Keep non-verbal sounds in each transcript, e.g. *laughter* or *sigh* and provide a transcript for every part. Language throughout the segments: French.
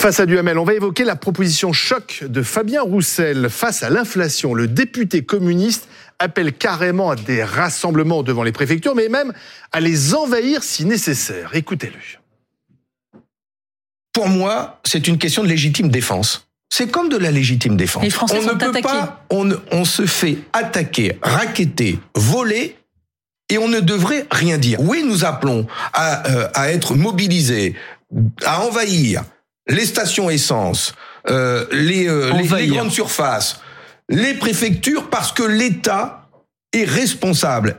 Face à Duhamel, on va évoquer la proposition choc de Fabien Roussel face à l'inflation. Le député communiste appelle carrément à des rassemblements devant les préfectures, mais même à les envahir si nécessaire. Écoutez-le. Pour moi, c'est une question de légitime défense. C'est comme de la légitime défense. Les Français on sont ne peut attaqués. pas, on, on se fait attaquer, raqueter, voler, et on ne devrait rien dire. Oui, nous appelons à, euh, à être mobilisés, à envahir les stations essence, euh, les, euh, les- les Envahir. grandes surfaces, les préfectures, parce que l'État est responsable.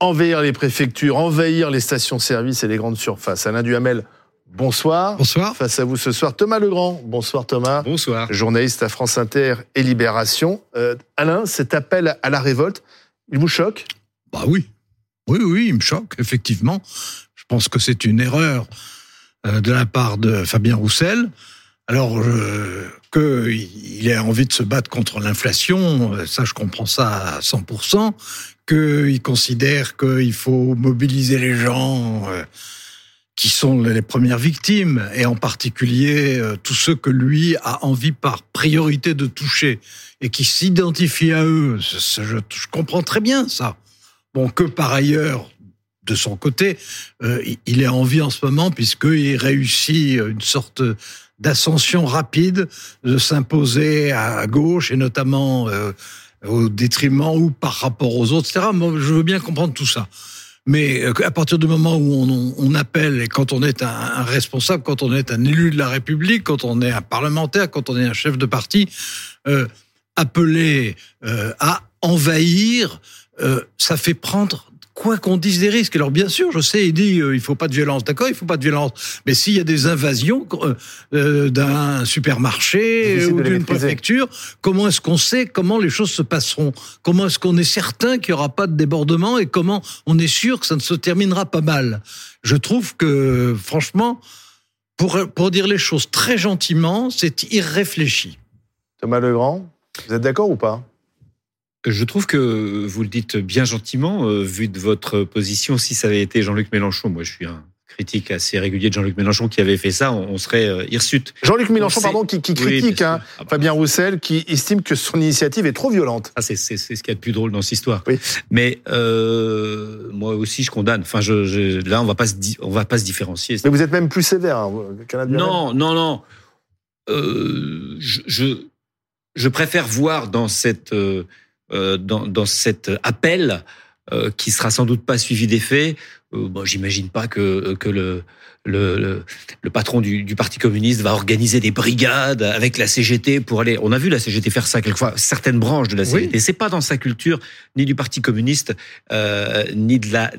Envahir les préfectures, envahir les stations-service et les grandes surfaces. Alain Duhamel, bonsoir. Bonsoir. Face à vous ce soir, Thomas Legrand. Bonsoir Thomas. Bonsoir. Journaliste à France Inter et Libération. Euh, Alain, cet appel à la révolte, il vous choque? Bah oui. Oui, oui, il me choque, effectivement. Je pense que c'est une erreur euh, de la part de Fabien Roussel. Alors, euh, qu'il ait envie de se battre contre l'inflation, euh, ça, je comprends ça à 100%. Qu'il considère qu'il faut mobiliser les gens qui sont les premières victimes, et en particulier tous ceux que lui a envie par priorité de toucher, et qui s'identifient à eux. Je comprends très bien ça. Bon, que par ailleurs, de son côté, euh, il- est en vie en ce moment puisqu'il réussit une sorte d'ascension rapide, de s'imposer à gauche et notamment euh, au détriment ou par rapport aux autres, etc. Moi, je veux bien comprendre tout ça. Mais euh, à partir du moment où on, appelle, et quand on est un, responsable, quand on est un élu de la République, quand on est un parlementaire, quand on est un chef de parti, euh, à envahir, euh, ça fait prendre quoi qu'on dise des risques. Alors bien sûr, je sais, il dit euh, il faut pas de violence, d'accord, il faut pas de violence. Mais s'il y a des invasions euh, euh, d'un supermarché ou d'une préfecture, comment est-ce qu'on sait comment les choses se passeront? Comment est-ce qu'on est certain qu'il y aura pas de débordement et comment on est sûr que ça ne se terminera pas mal? Je trouve que franchement, pour pour dire les choses très gentiment, c'est irréfléchi. Thomas Legrand, vous êtes d'accord ou pas? Je trouve que vous le dites bien gentiment, euh, vu de votre position. Si ça avait été Jean-Luc Mélenchon, moi je suis un critique assez régulier de Jean-Luc Mélenchon qui avait fait ça, on, on serait euh, hirsute. Jean-Luc Mélenchon, sait- pardon, qui, critique hein. Ah bah, Fabien Roussel, qui estime que son initiative est trop violente. Ah, c'est ce qu'il y a de plus drôle dans cette histoire. Oui. Mais euh, moi aussi, je condamne. Enfin, je, je- là, on va pas se, on va pas se différencier. Mais vous êtes même plus sévère hein, Duhamel. Non, non, non. Euh, je, je, je préfère voir dans cette, dans, dans cet appel euh, qui sera sans doute pas suivi d'effet. Euh, bon, j'imagine pas que que le le, le, le patron du, du Parti communiste va organiser des brigades avec la CGT pour aller. On a vu la CGT faire ça quelquefois, certaines branches de la Oui. CGT. C'est pas dans sa culture ni du Parti communiste euh, ni de la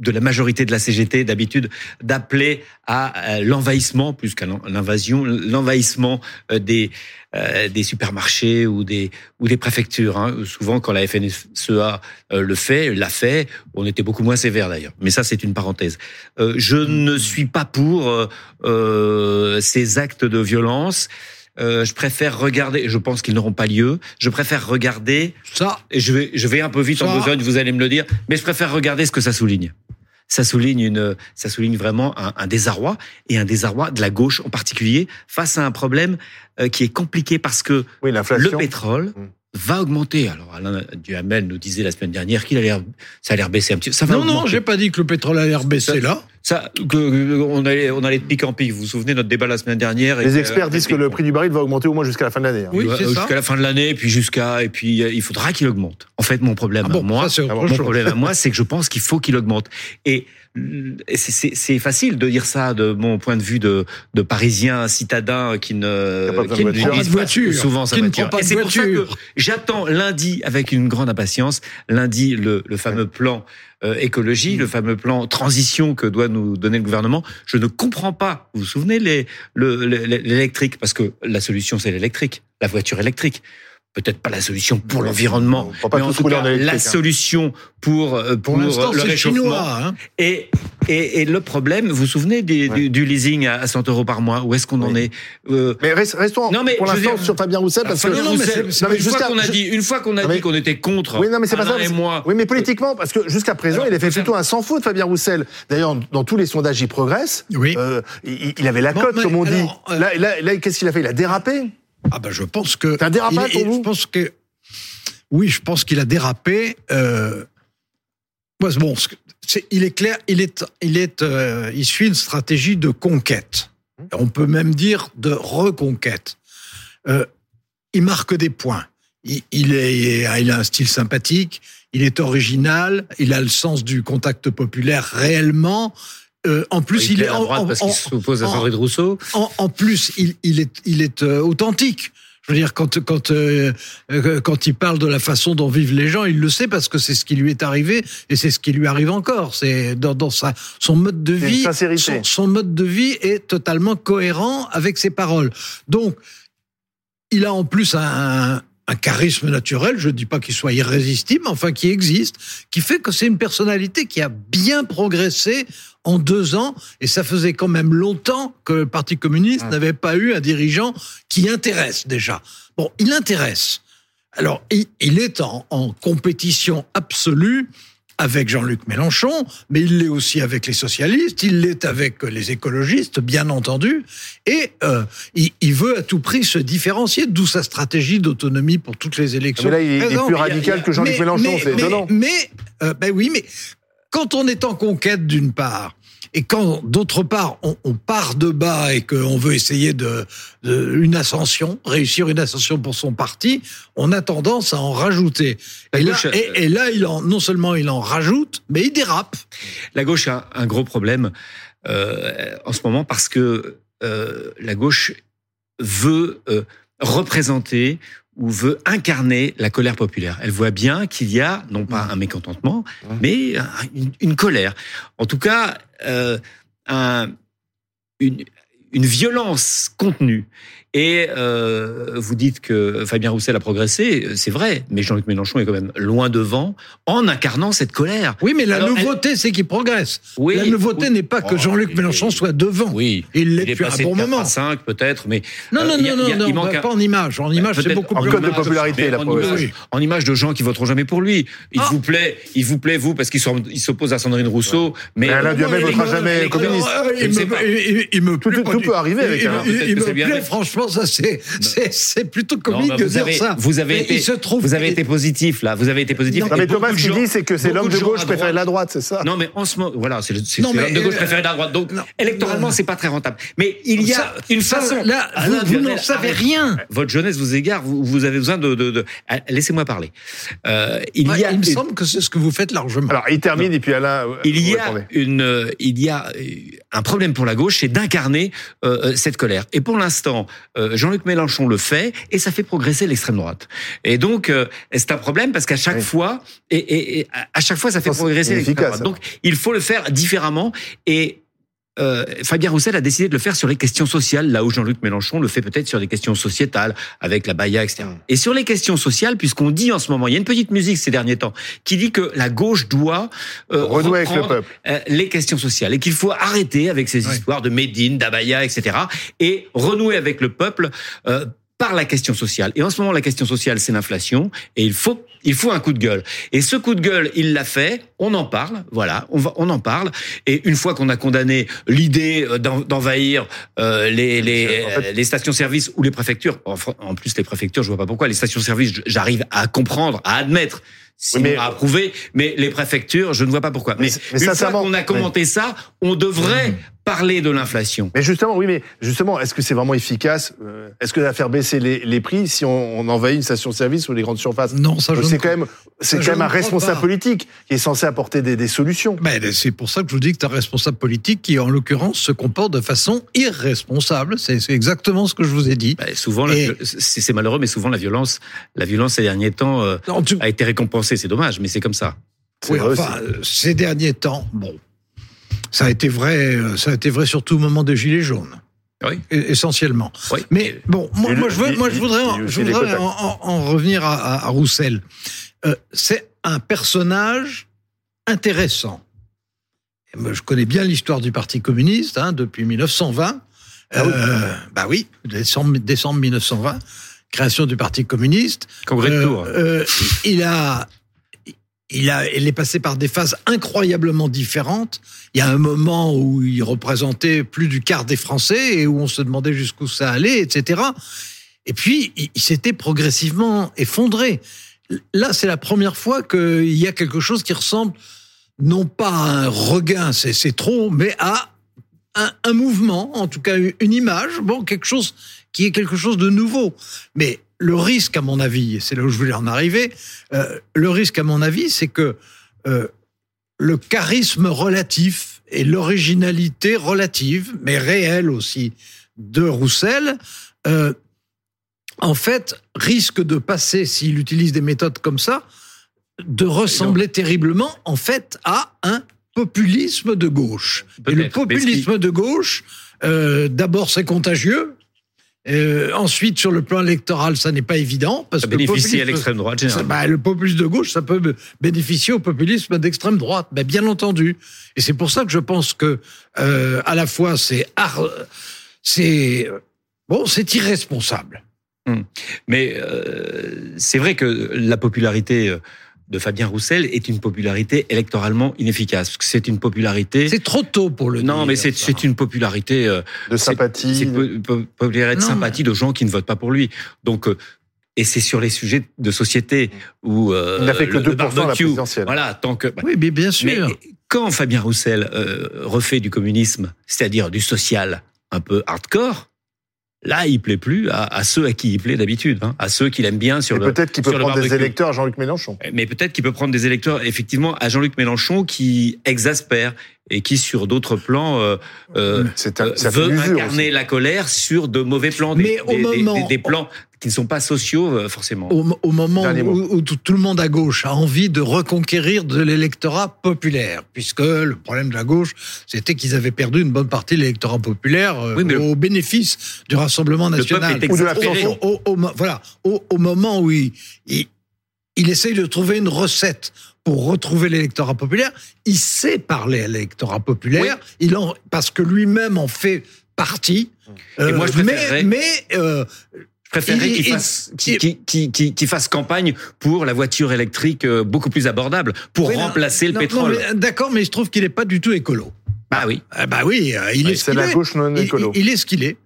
de la majorité de la CGT d'habitude d'appeler à euh, l'envahissement plus qu'à l'invasion, l'envahissement euh, des euh, des supermarchés ou des ou des préfectures. hein. Souvent, quand la FNSEA euh, le fait, l'a fait, on était beaucoup moins sévère d'ailleurs. Mais ça, c'est une parenthèse. Euh, je ne suis pas pour euh, ces actes de violence. Euh, je préfère regarder. Je pense qu'ils n'auront pas lieu. Je préfère regarder Ça, et je vais, je vais un peu vite en Ça- besogne, vous allez me le dire, mais je préfère regarder ce que ça souligne. Ça souligne une, ça souligne vraiment un, un désarroi et un désarroi de la gauche en particulier face à un problème euh, qui est compliqué parce que Oui, le pétrole Mm. va augmenter. Alors Alain Duhamel nous disait la semaine dernière qu'il allait, ça allait baisser un petit. Ça va non, non, augmenter. j'ai pas dit que le pétrole allait rebaisser Ça- là. Ça, que, que- on allait, on allait de pic en pic. Vous vous souvenez de notre débat la semaine dernière et Les que- experts disent que le prix du baril va augmenter au moins jusqu'à la fin de l'année. hein. Oui, Ouais, c'est ça. jusqu'à la fin de l'année, puis jusqu'à, et puis euh, il faudra qu'il augmente. En fait, mon problème, Ah bon, à moi, ça, mon chose. problème à moi, *laughs* c'est que je pense qu'il faut qu'il augmente. Et euh, c'est- c'est c'est facile de dire ça de mon point de vue de, de Parisien citadin qui ne Qui a pas besoin qui de ne voiture. utilise Pas de voiture. souvent sa voiture. prend pas Et de c'est pour ça que voiture. j'attends lundi avec une grande impatience lundi le, le fameux plan euh, écologie, le fameux plan transition que doit nous donner le gouvernement. Je ne comprends pas. Vous vous souvenez les l'électrique? Parce que la solution c'est l'électrique, la voiture électrique. Peut-être pas la solution pour l'environnement, mais en tout cas la hein. solution pour euh, pour, Pour l'instant, le réchauffement. chinois. Hein. Et Et, et le problème, vous vous souvenez du, Ouais. du, du leasing à à 100 euros par mois? Où est-ce qu'on en est? Euh, Mais restons Non, mais pour l'instant dire- sur Fabien Roussel parce Fabien que non, non, mais une fois qu'on a dit, une fois qu'on a Non, mais- dit qu'on était contre, Oui, non, mais c'est pas Alain ça. et moi, Oui, mais politiquement, parce que jusqu'à présent, Alors, il a fait plutôt un sans faute, Fabien Roussel. D'ailleurs, dans tous les sondages, il progresse. Oui. Euh, il, il avait la cote, comme on dit. alors, Là, là, là, qu'est-ce qu'il a fait? Il a dérapé. Ah ben je pense que il- il- pour vous Je pense que oui, je pense qu'il a dérapé. Euh... bon, il est clair, il est, il est, euh, il suit une stratégie de conquête. On peut même dire de reconquête. Euh, il marque des points. Il, il est, il a un style sympathique. Il est original. Il a le sens du contact populaire réellement. Euh, en plus, il, il, est à en- droite en- parce qu'il s'oppose à en- Sandrine Rousseau. en, en plus, il, il est, il est euh, authentique. Je veux dire, quand, quand, euh, euh, quand il parle de la façon dont vivent les gens, il le sait parce que c'est ce qui lui est arrivé et c'est ce qui lui arrive encore. C'est dans, dans sa, son mode de vie. son mode de vie est totalement cohérent avec ses paroles. Donc, il a en plus un, un charisme naturel, je ne dis pas qu'il soit irrésistible, mais enfin qui existe, qui fait que c'est une personnalité qui a bien progressé en deux ans, et ça faisait quand même longtemps que le Parti communiste n'avait pas eu un dirigeant qui intéresse déjà. Bon, il intéresse. Alors, il, il est en, en compétition absolue avec Jean-Luc Mélenchon, mais il l'est aussi avec les socialistes, il l'est avec les écologistes, bien entendu, et euh, il, il veut à tout prix se différencier, d'où sa stratégie d'autonomie pour toutes les élections. Mais là, il est- il est présentes. plus radical que Jean-Luc Mais- Mélenchon, mais- c'est mais- étonnant. Mais, euh, ben oui, mais quand on est en conquête d'une part, et quand d'autre part on, on part de bas et qu'on veut essayer de, de une ascension, réussir une ascension pour son parti, on a tendance à en rajouter. La Et là, gauche, et, et là, il en, non seulement il en rajoute, mais il dérape. La gauche a un gros problème euh, en ce moment parce que euh, la gauche veut euh, représenter ou veut incarner la colère populaire. Elle voit bien qu'il y a non pas un mécontentement, mais un- une, colère. En tout cas, euh, un- une, une violence contenue. Et euh, vous dites que Fabien Roussel a progressé, c'est vrai, mais Jean-Luc Mélenchon est quand même loin devant en incarnant cette colère. Oui, mais la Alors, nouveauté, c'est qu'il progresse. Oui, la nouveauté oui. n'est pas que Oh, Jean-Luc Mélenchon soit devant. Oui, Il l'est depuis un passé bon de 4 moment. à 5 peut-être, mais Non, Euh, non, a- non, il y a- non, il non, manque bah, un- pas en image. En image, c'est beaucoup en plus code de image. popularité, la en, en image de gens qui voteront jamais pour lui. Il Ah. vous plaît, il vous plaît vous parce qu'il s'oppose à Sandrine Rousseau, mais, Mais Alain Duhamel euh, votera jamais les- communiste. Euh, il, me, Tout- peut arriver avec il, un- il- me plaît, mais- franchement, ça c'est c'est c'est plutôt Non, comique bah, de vous dire avez, ça. vous avez Mais été, il se trouve vous avez qu'il- été positif là. Vous avez été positif. Non, Et mais Thomas, de ce dit, c'est que c'est l'homme de gauche préféré de la droite, c'est ça? Non, mais en ce moment, voilà, c'est Non, l'homme de gauche préféré de la droite. Donc, non, électoralement, non. c'est pas très rentable. Mais il y a Ça- une ça, façon. Là, vous, n'en savez rien. Votre jeunesse vous égare. Vous, vous avez besoin de. de, de- Ah, Laissez-moi parler. Euh, il Ouais, y a. il me semble que c'est ce que vous faites largement. Alors, il termine et puis Alain. Il y a une, euh, il y a euh, un problème pour la gauche, c'est d'incarner euh, cette colère. Et pour l'instant, euh, Jean-Luc Mélenchon le fait et ça fait progresser l'extrême droite. Et donc, euh, c'est un problème parce qu'à chaque Oui. fois, et, et, et à- chaque fois, ça fait progresser l'extrême droite. Donc, il faut le faire différemment et euh, Fabien Roussel a décidé de le faire sur les questions sociales, là où Jean-Luc Mélenchon le fait peut-être sur des questions sociétales, avec la Baïa, etc. Mm. Et sur les questions sociales, puisqu'on dit en ce moment, il y a une petite musique ces derniers temps qui dit que la gauche doit euh, Renouer avec le peuple. euh, les questions sociales et qu'il faut arrêter avec ces histoires de Médine, d'Abaya, etc. et renouer avec le peuple euh, par la question sociale. Et en ce moment, la question sociale, c'est l'inflation et il faut il faut un coup de gueule. Et ce coup de gueule, il l'a fait. On en parle, voilà, on va, on en parle. Et une fois qu'on a condamné l'idée euh, d'en- d'envahir euh, les les, En fait- les stations-service ou les préfectures, en, plus les préfectures, je vois pas pourquoi les stations-service, j'arrive à comprendre, à admettre. Sinon mais- à approuver, mais les préfectures, je ne vois pas pourquoi. Mais, Mais- mais une fois qu'on a commenté ça, on devrait parler de l'inflation. Mais justement, oui, mais justement, est-ce que c'est vraiment efficace euh, Est-ce que ça va faire baisser les, les prix si on, on envahit une station-service ou les grandes surfaces? Non, ça je C'est ne quand même, c'est quand même un responsable pas. politique qui est censé apporter des, des solutions. Ben, c'est pour ça que je vous dis que tu un responsable politique qui, en l'occurrence, se comporte de façon irresponsable. C'est c'est exactement ce que je vous ai dit. Bah, souvent, Et- c'est c'est malheureux, mais souvent la violence, la violence ces derniers temps euh, Non, tu- a été récompensée. C'est dommage, mais c'est comme ça. C'est oui, enfin, ces derniers temps, bon, ça a été vrai, euh, ça a été vrai surtout au moment des Gilets jaunes. Oui. E- Essentiellement. Oui. Mais bon, moi, je, veux- il- moi, je il- voudrais, en, aussi je les voudrais contacts. en, en- en revenir à, Roussel. Euh, c'est un personnage intéressant. Je connais bien l'histoire du Parti communiste hein, depuis 1920. Ah oui. Euh, bah oui, décembre, décembre 1920, création du Parti communiste. Congrès de Euh, Tours. il a, il a, il est passé par des phases incroyablement différentes. Il y a un moment où il représentait plus du quart des Français et où on se demandait jusqu'où ça allait, etc. Et puis, il, s'était progressivement effondré. Là, c'est la première fois qu'il y a quelque chose qui ressemble non pas à un regain, c'est c'est trop, mais à un, un mouvement, en tout cas une image, bon, quelque chose qui est quelque chose de nouveau. Mais le risque, à mon avis, et c'est là où je voulais en arriver, euh, le risque, à mon avis, c'est que euh, le charisme relatif et l'originalité relative, mais réelle aussi, de Roussel, euh, en fait, risque de passer, s'il utilise des méthodes comme ça, de ressembler terriblement, en fait, à un populisme de gauche. Et le populisme de gauche, euh, d'abord, c'est contagieux. Euh, ensuite, sur le plan électoral, ça n'est pas évident parce Ça que le bénéficie à l'extrême droite, ça, généralement. bah, le populisme de gauche, ça peut bénéficier au populisme d'extrême droite, bah, bien entendu. Et c'est pour ça que je pense que euh, à la fois c'est ar- c'est bon, c'est irresponsable. Mais euh, c'est vrai que la popularité euh, de Fabien Roussel est une popularité électoralement inefficace. C'est une popularité. C'est trop tôt pour le dire. Non, mais c'est une popularité. euh, De sympathie. C'est po- popularité de Non, sympathie de gens qui ne votent pas pour lui. Donc, euh, et c'est sur les sujets de société où euh, Il n'a fait que le- le 2% à la barbecue, présidentielle. Voilà, tant que. Oui, mais bien Mais sûr. quand Fabien Roussel euh, refait du communisme, c'est-à-dire du social un peu hardcore, là, il plaît plus à, à ceux à qui il plaît d'habitude, hein, à ceux qu'il aime bien sur Et le. peut-être qu'il peut prendre des électeurs à Jean-Luc Mélenchon. Mais peut-être qu'il peut prendre des électeurs, effectivement, à Jean-Luc Mélenchon qui exaspère et qui, sur d'autres plans, euh, euh, un, euh, veut incarner aussi. la colère sur de mauvais plans, des, Mais au des- des- moment- des- des plans qui ne sont pas sociaux euh, forcément. Au, au moment où, tout, le monde à gauche a envie de reconquérir de l'électorat populaire, puisque le problème de la gauche, c'était qu'ils avaient perdu une bonne partie de l'électorat populaire euh, Oui, mais le- au bénéfice du Rassemblement Le national. peuple est exaspéré. l'abstention. au, au- au mo- voilà, au, moment où il, il, il essaye de trouver une recette pour retrouver l'électorat populaire, il sait parler à l'électorat populaire, il en, parce que lui-même en fait partie. Et moi, je mais préférerais- mais euh, Je préférerais il- qu'il il- fasse, qu'il- qu'il- qu'il- qu'il fasse campagne pour la voiture électrique euh, beaucoup plus abordable, pour oui, non, remplacer le pétrole. mais, D'accord, mais je trouve qu'il n'est pas du tout écolo. Ah oui. Ah bah oui, euh, il est ce C'est qu'il la est. gauche non Il, écolo. il- il est ce qu'il est.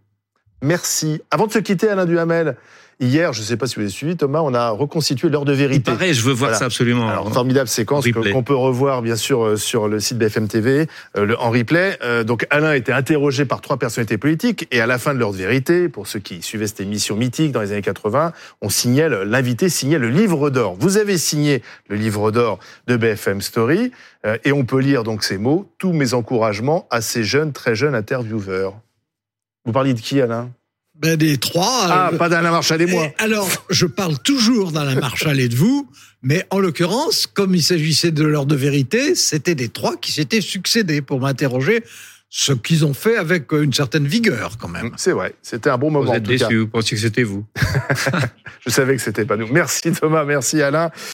Merci. Avant de se quitter, Alain Duhamel, hier, je ne sais pas si vous avez suivi, Thomas, on a reconstitué l'heure de Il vérité. paraît, je veux voir Voilà. ça absolument. Alors, formidable séquence qu'on peut revoir, bien sûr, euh, sur le site BFM TV, euh, le, en replay. Euh, donc, Alain était interrogé par trois personnalités politiques, et à la fin de l'heure de vérité, pour ceux qui suivaient cette émission mythique dans les années 80, on signait, le- l'invité signait le livre d'or. Vous avez signé le livre d'or de BFM Story, euh, et on peut lire donc ces mots, tous mes encouragements à ces jeunes, très jeunes intervieweurs. Vous parliez de qui, Alain? Ben, des trois. Ah, euh, pas d'Alain Marchal et moi. Et alors, je parle toujours d'Alain Marchal et de vous, mais en l'occurrence, comme il s'agissait de l'heure de vérité, c'était des trois qui s'étaient succédés pour m'interroger, ce qu'ils ont fait avec euh, une certaine vigueur quand même. C'est vrai, c'était un bon Vous moment. en êtes déçu, vous pensiez que c'était vous. *laughs* Je savais que c'était pas nous. Merci Thomas, merci Alain.